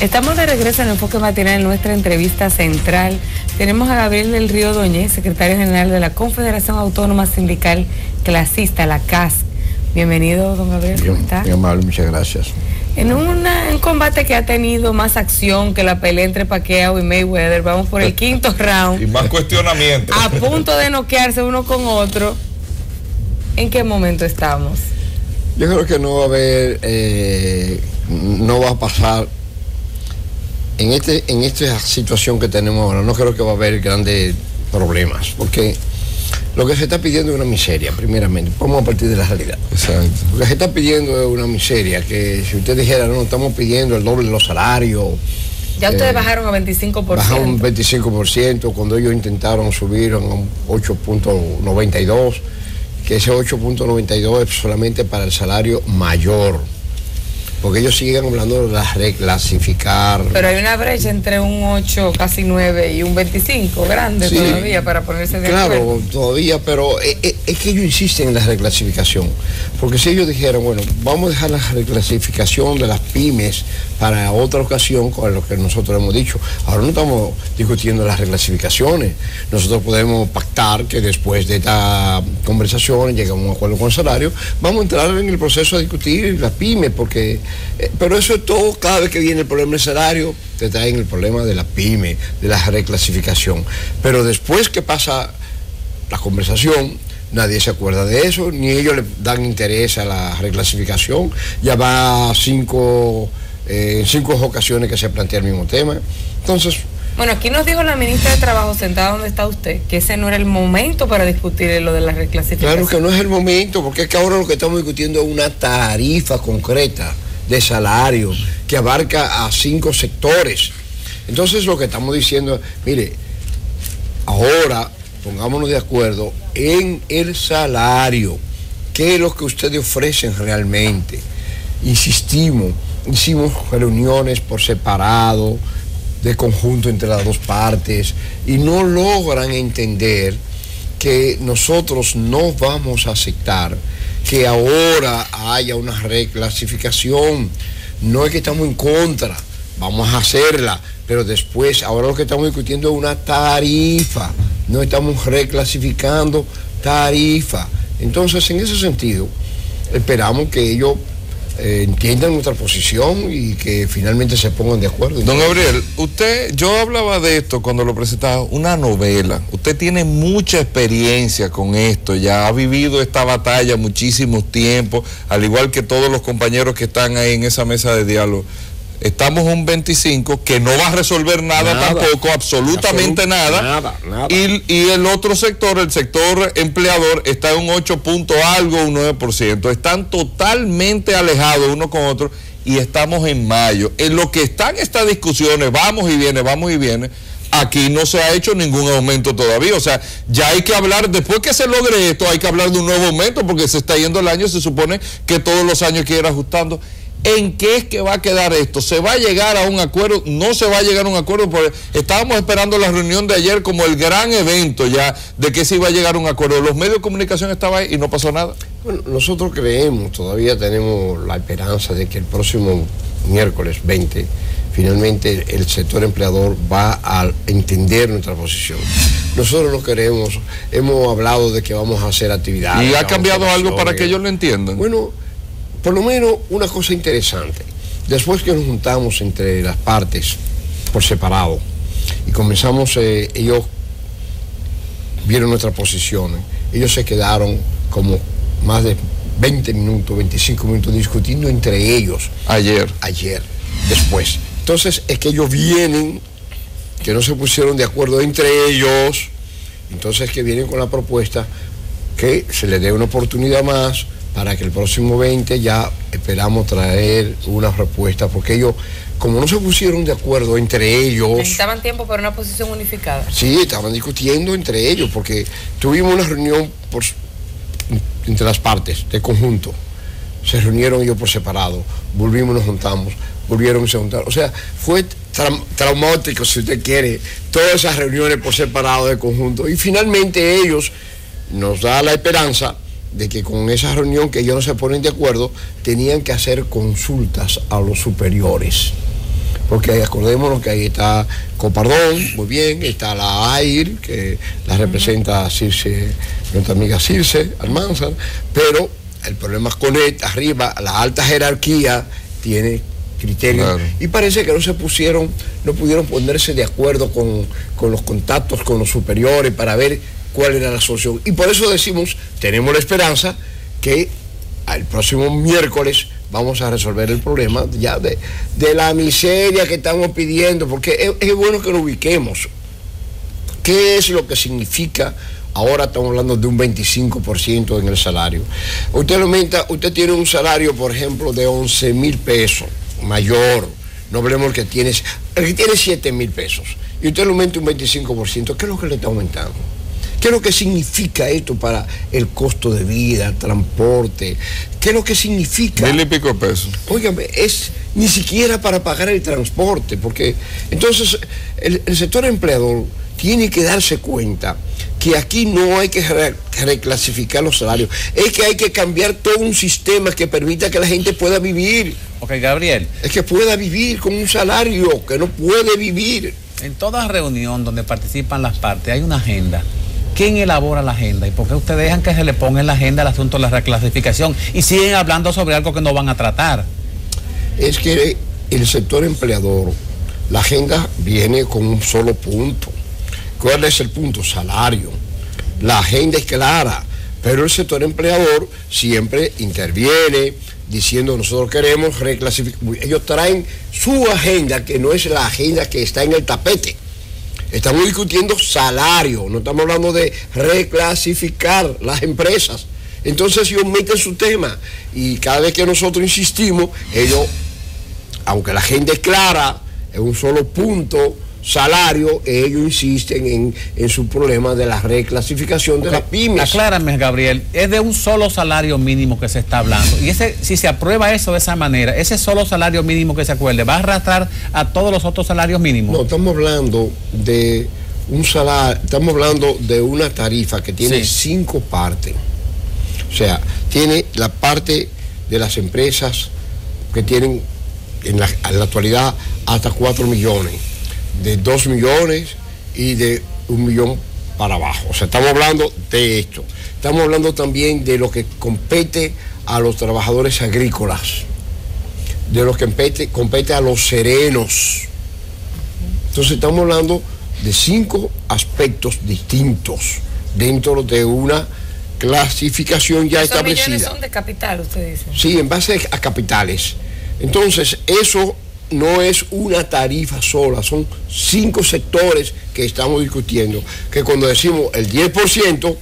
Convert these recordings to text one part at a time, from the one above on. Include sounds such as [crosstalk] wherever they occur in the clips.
Estamos de regreso en el enfoque matinal en nuestra entrevista central. Tenemos a Gabriel del Río Doñez, secretario general de la Confederación Autónoma Sindical Clasista, la CAS. Bienvenido, don Gabriel. ¿Cómo está? Muy amable, muchas gracias. En un combate que ha tenido más acción que la pelea entre Paqueo y Mayweather, vamos por el quinto [laughs] round. Y más cuestionamiento. A punto de noquearse uno con otro. ¿En qué momento estamos? Yo creo que no va a haber, eh, no va a pasar en, este, en esta situación que tenemos ahora, no creo que va a haber grandes problemas, porque lo que se está pidiendo es una miseria, primeramente. Vamos a partir de la realidad. Lo que se está pidiendo es una miseria, que si usted dijera, no, estamos pidiendo el doble de los salarios. Ya ustedes eh, bajaron a 25%. Bajaron un 25% cuando ellos intentaron subir a un 8.92 que ese 8.92 es solamente para el salario mayor. Porque ellos siguen hablando de la reclasificar. Pero hay una brecha entre un 8, casi 9 y un 25, grande todavía para ponerse de acuerdo. Claro, todavía, pero es, es, que ellos insisten en la reclasificación. Porque si ellos dijeran, bueno, vamos a dejar la reclasificación de las pymes para otra ocasión, con lo que nosotros hemos dicho, ahora no estamos discutiendo las reclasificaciones. Nosotros podemos pactar que después de esta conversación llegamos a un acuerdo con el salario, vamos a entrar en el proceso de discutir las pymes, porque eh, pero eso es todo, cada vez que viene el problema del salario, te traen el problema de la pyme, de la reclasificación. Pero después que pasa la conversación, nadie se acuerda de eso, ni ellos le dan interés a la reclasificación. Ya va cinco, en cinco ocasiones que se plantea el mismo tema. Entonces, bueno, aquí nos dijo la ministra de Trabajo, sentada donde está usted, que ese no era el momento para discutir lo de la reclasificación. Claro que no es el momento, porque es que ahora lo que estamos discutiendo es una tarifa concreta de salario que abarca a cinco sectores. Entonces lo que estamos diciendo, mire, ahora pongámonos de acuerdo en el salario, qué es lo que ustedes ofrecen realmente. Insistimos, hicimos reuniones por separado, de conjunto entre las dos partes, y no logran entender que nosotros no vamos a aceptar que ahora haya una reclasificación. No es que estamos en contra, vamos a hacerla, pero después, ahora lo que estamos discutiendo es una tarifa, no estamos reclasificando tarifa. Entonces, en ese sentido, esperamos que ellos entiendan nuestra posición y que finalmente se pongan de acuerdo. Don Gabriel, usted, yo hablaba de esto cuando lo presentaba, una novela. Usted tiene mucha experiencia con esto, ya ha vivido esta batalla muchísimos tiempos, al igual que todos los compañeros que están ahí en esa mesa de diálogo. Estamos un 25 que no va a resolver nada, tampoco, absolutamente nada. Nada, nada. Y, el otro sector, el sector empleador, está en un 8 punto algo, un 9%. Están totalmente alejados uno con otro y estamos en mayo. En lo que están estas discusiones, vamos y viene, vamos y viene, aquí no se ha hecho ningún aumento todavía. O sea, ya hay que hablar, después que se logre esto, hay que hablar de un nuevo aumento porque se está yendo el año, se supone que todos los años hay que ir ajustando. ¿En qué es que va a quedar esto? ¿Se va a llegar a un acuerdo? ¿No se va a llegar a un acuerdo? Porque estábamos esperando la reunión de ayer como el gran evento ya de que se iba a llegar a un acuerdo. Los medios de comunicación estaban ahí y no pasó nada. Bueno, nosotros creemos, todavía tenemos la esperanza de que el próximo miércoles 20 finalmente el sector empleador va a entender nuestra posición. Nosotros lo queremos, hemos hablado de que vamos a hacer actividades. ¿Y ha cambiado algo para que ellos lo entiendan? Bueno, por lo menos una cosa interesante. Después que nos juntamos entre las partes por separado y comenzamos, eh, ellos vieron nuestras posiciones, ellos se quedaron como más de 20 minutos, 25 minutos discutiendo entre ellos. Ayer. Ayer, después. Entonces es que ellos vienen, que no se pusieron de acuerdo entre ellos, entonces que vienen con la propuesta que se les dé una oportunidad más para que el próximo 20 ya esperamos traer una respuesta, porque ellos, como no se pusieron de acuerdo entre ellos... Necesitaban tiempo para una posición unificada. Sí, estaban discutiendo entre ellos, porque tuvimos una reunión por, entre las partes, de conjunto. Se reunieron ellos por separado, volvimos, nos juntamos, volvieron y se juntaron. O sea, fue traumático, si usted quiere, todas esas reuniones por separado, de conjunto. Y finalmente ellos nos da la esperanza de que con esa reunión que ellos no se ponen de acuerdo, tenían que hacer consultas a los superiores. Porque acordémonos que ahí está Copardón, muy bien, está la AIR, que la representa Circe, nuestra amiga Circe Almanzar, pero el problema es con él, arriba, la alta jerarquía tiene criterios y parece que no se pusieron, no pudieron ponerse de acuerdo con, con los contactos con los superiores para ver cuál era la solución. Y por eso decimos, tenemos la esperanza que el próximo miércoles vamos a resolver el problema ya de, la miseria que estamos pidiendo, porque es, bueno que lo ubiquemos. ¿Qué es lo que significa? Ahora estamos hablando de un 25% en el salario. Usted aumenta, usted tiene un salario, por ejemplo, de 11 mil pesos, mayor. No hablemos que tiene, el que tiene 7 mil pesos. Y usted lo aumenta un 25%. ¿Qué es lo que le está aumentando? ¿Qué es lo que significa esto para el costo de vida, transporte? ¿Qué es lo que significa? Mil y pico pesos. Óigame, es ni siquiera para pagar el transporte, porque entonces el, sector empleador tiene que darse cuenta que aquí no hay que reclasificar los salarios, es que hay que cambiar todo un sistema que permita que la gente pueda vivir. Ok, Gabriel. Es que pueda vivir con un salario, que no puede vivir. En toda reunión donde participan las partes hay una agenda ¿Quién elabora la agenda? ¿Y por qué ustedes dejan que se le ponga en la agenda el asunto de la reclasificación y siguen hablando sobre algo que no van a tratar? Es que el sector empleador, la agenda viene con un solo punto. ¿Cuál es el punto? Salario. La agenda es clara, pero el sector empleador siempre interviene diciendo nosotros queremos reclasificar. Ellos traen su agenda, que no es la agenda que está en el tapete. Estamos discutiendo salario, no estamos hablando de reclasificar las empresas. Entonces ellos meten su tema y cada vez que nosotros insistimos, ellos, aunque la gente es clara, es un solo punto, salario, ellos insisten en, su problema de la reclasificación de las pymes. Aclárame, Gabriel, es de un solo salario mínimo que se está hablando. Y ese, si se aprueba eso de esa manera, ese solo salario mínimo que se acuerde, ¿va a arrastrar a todos los otros salarios mínimos? No, estamos hablando de un salario, estamos hablando de una tarifa que tiene cinco partes. O sea, tiene la parte de las empresas que tienen en la, en la actualidad hasta 4 millones de 2 millones y de un millón para abajo. O sea, estamos hablando de esto. Estamos hablando también de lo que compete a los trabajadores agrícolas, de lo que compete, compete a los serenos. Entonces estamos hablando de cinco aspectos distintos dentro de una clasificación ya establecida. son de capital, usted dice. Sí, en base a capitales. Entonces, eso no es una tarifa sola, son cinco sectores que estamos discutiendo, que cuando decimos el 10%,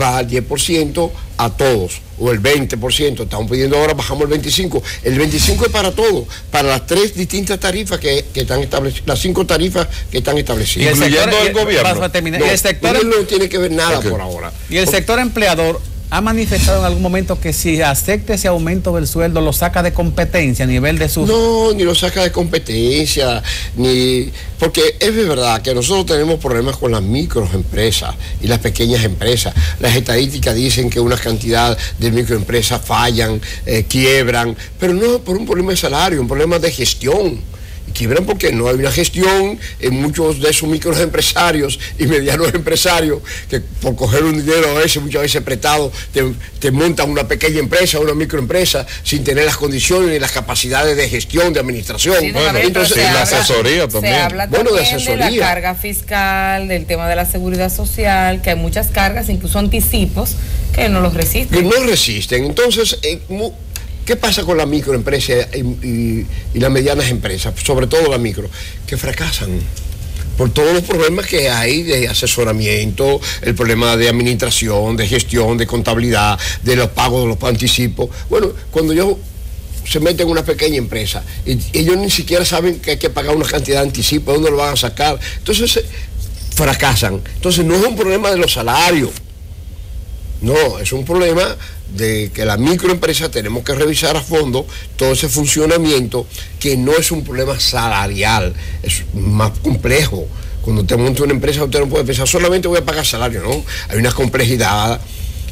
va al 10% a todos, o el 20%, estamos pidiendo ahora, bajamos el 25%, el 25% es para todos, para las tres distintas tarifas que, están establecidas, las cinco tarifas que están establecidas. Incluyendo el, gobierno. No, el sector no tiene que ver nada por ahora. Y el sector empleador ha manifestado en algún momento que si acepta ese aumento del sueldo lo saca de competencia a nivel de sus... No, ni lo saca de competencia, ni... Porque es verdad que nosotros tenemos problemas con las microempresas y las pequeñas empresas. Las estadísticas dicen que una cantidad de microempresas fallan, eh, quiebran, pero no por un problema de salario, un problema de gestión quiebran porque no hay una gestión en muchos de esos microempresarios [laughs] y medianos empresarios que por coger un dinero a veces, muchas veces prestado, te, montan una pequeña empresa, una microempresa, sin tener las condiciones y las capacidades de gestión, de administración. bueno, entonces, la asesoría también. Se habla bueno, de, asesoría. de la carga fiscal, del tema de la seguridad social, que hay muchas cargas, incluso anticipos, que no los resisten. Que no resisten. Entonces, eh, ¿Qué pasa con la microempresa y, las medianas empresas, sobre todo la micro, que fracasan? por todos los problemas que hay de asesoramiento, el problema de administración, de gestión, de contabilidad, de los pagos de los anticipos. Bueno, cuando yo se meten en una pequeña empresa y ellos ni siquiera saben que hay que pagar una cantidad de anticipo, dónde lo van a sacar, entonces eh, fracasan. Entonces no es un problema de los salarios, no, es un problema de que la microempresa tenemos que revisar a fondo todo ese funcionamiento que no es un problema salarial, es más complejo. Cuando usted monta una empresa usted no puede pensar solamente voy a pagar salario, ¿no? Hay una complejidad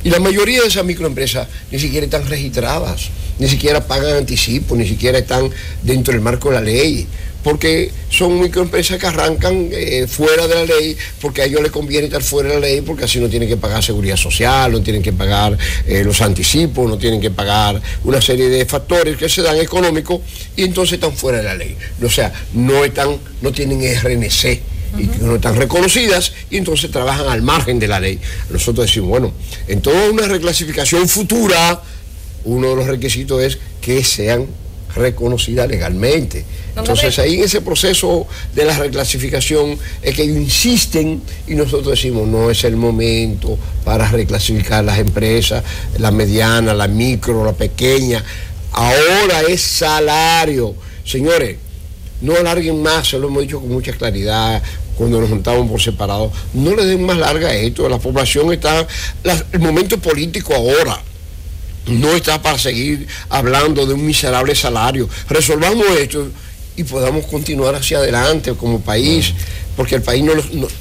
Y la mayoría de esas microempresas ni siquiera están registradas, ni siquiera pagan anticipo, ni siquiera están dentro del marco de la ley porque son microempresas que arrancan eh, fuera de la ley, porque a ellos les conviene estar fuera de la ley, porque así no tienen que pagar seguridad social, no tienen que pagar eh, los anticipos, no tienen que pagar una serie de factores que se dan económicos y entonces están fuera de la ley. O sea, no están, no tienen RNC y no están reconocidas y entonces trabajan al margen de la ley. Nosotros decimos, bueno, en toda una reclasificación futura, uno de los requisitos es que sean reconocidas legalmente. Entonces ahí en ese proceso de la reclasificación es que ellos insisten y nosotros decimos no es el momento para reclasificar las empresas, la mediana, la micro, la pequeña. Ahora es salario. Señores, no alarguen más, se lo hemos dicho con mucha claridad cuando nos juntamos por separado. No le den más larga a esto. La población está, el momento político ahora no está para seguir hablando de un miserable salario. Resolvamos esto y podamos continuar hacia adelante como país, porque el país no,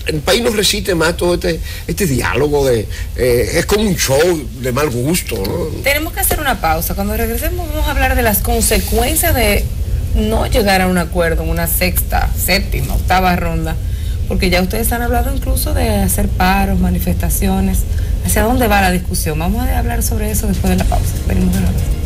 el país no resiste más todo este, este diálogo de eh, es como un show de mal gusto. Tenemos que hacer una pausa. Cuando regresemos vamos a hablar de las consecuencias de no llegar a un acuerdo en una sexta, séptima, octava ronda, porque ya ustedes han hablado incluso de hacer paros, manifestaciones. ¿Hacia dónde va la discusión? Vamos a hablar sobre eso después de la pausa. Venimos de nuevo.